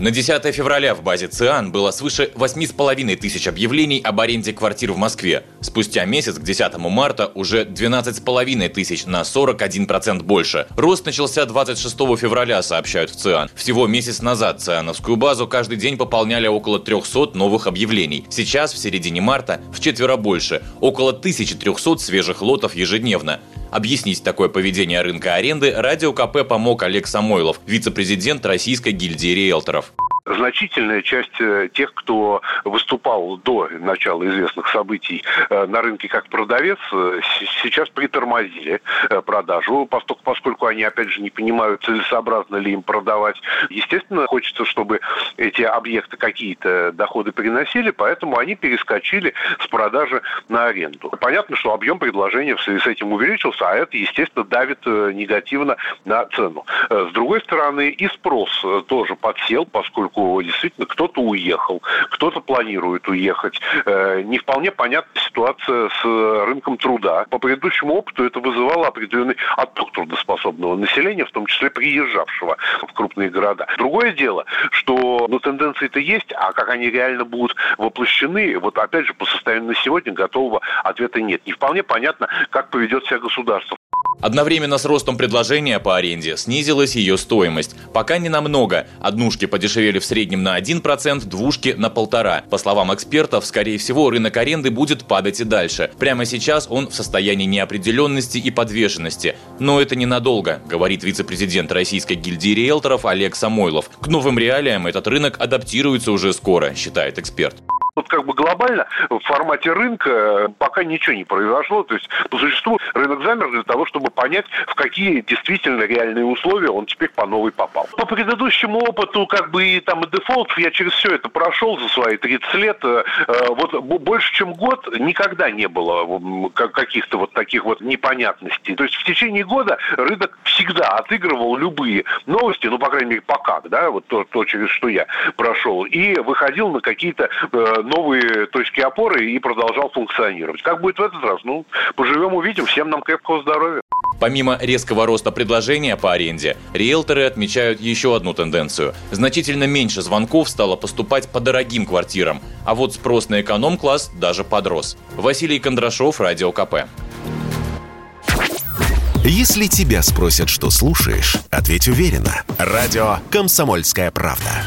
На 10 февраля в базе ЦИАН было свыше 8,5 тысяч объявлений об аренде квартир в Москве. Спустя месяц, к 10 марта, уже 12,5 тысяч на 41% больше. Рост начался 26 февраля, сообщают в ЦИАН. Всего месяц назад ЦИАНовскую базу каждый день пополняли около 300 новых объявлений. Сейчас, в середине марта, в четверо больше – около 1300 свежих лотов ежедневно. Объяснить такое поведение рынка аренды Радио КП помог Олег Самойлов, вице-президент Российской гильдии риэлторов значительная часть э, тех, кто выступал до начала известных событий э, на рынке как продавец, э, сейчас притормозили продажу, поскольку они, опять же, не понимают, целесообразно ли им продавать. Естественно, хочется, чтобы эти объекты какие-то доходы приносили, поэтому они перескочили с продажи на аренду. Понятно, что объем предложения в связи с этим увеличился, а это, естественно, давит негативно на цену. С другой стороны, и спрос тоже подсел, поскольку действительно кто-то уехал, кто-то планирует уехать. Э, не вполне понятна ситуация с рынком труда. По предыдущему опыту это вызывало определенный отток трудоспособного населения, в том числе приезжавшего в крупные города. Другое дело, что ну, тенденции-то есть, а как они реально будут воплощены, вот опять же по состоянию на сегодня готового ответа нет. Не вполне понятно, как поведет себя государство. Одновременно с ростом предложения по аренде снизилась ее стоимость. Пока не намного. Однушки подешевели в среднем на 1%, двушки на полтора. По словам экспертов, скорее всего, рынок аренды будет падать и дальше. Прямо сейчас он в состоянии неопределенности и подвешенности. Но это ненадолго, говорит вице-президент Российской гильдии риэлторов Олег Самойлов. К новым реалиям этот рынок адаптируется уже скоро, считает эксперт вот как бы глобально в формате рынка пока ничего не произошло. То есть, по существу, рынок замер для того, чтобы понять, в какие действительно реальные условия он теперь по новой попал. По предыдущему опыту, как бы и там и дефолт, я через все это прошел за свои 30 лет. Э, вот больше, чем год никогда не было каких-то вот таких вот непонятностей. То есть в течение года рынок всегда отыгрывал любые новости, ну, по крайней мере, пока, да, вот то, то через что я прошел, и выходил на какие-то э, новые точки опоры и продолжал функционировать. Как будет в этот раз? Ну, поживем, увидим. Всем нам крепкого здоровья. Помимо резкого роста предложения по аренде, риэлторы отмечают еще одну тенденцию. Значительно меньше звонков стало поступать по дорогим квартирам, а вот спрос на эконом-класс даже подрос. Василий Кондрашов, Радио КП. Если тебя спросят, что слушаешь, ответь уверенно. Радио «Комсомольская правда».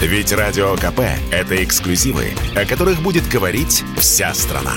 Ведь Радио КП – это эксклюзивы, о которых будет говорить вся страна.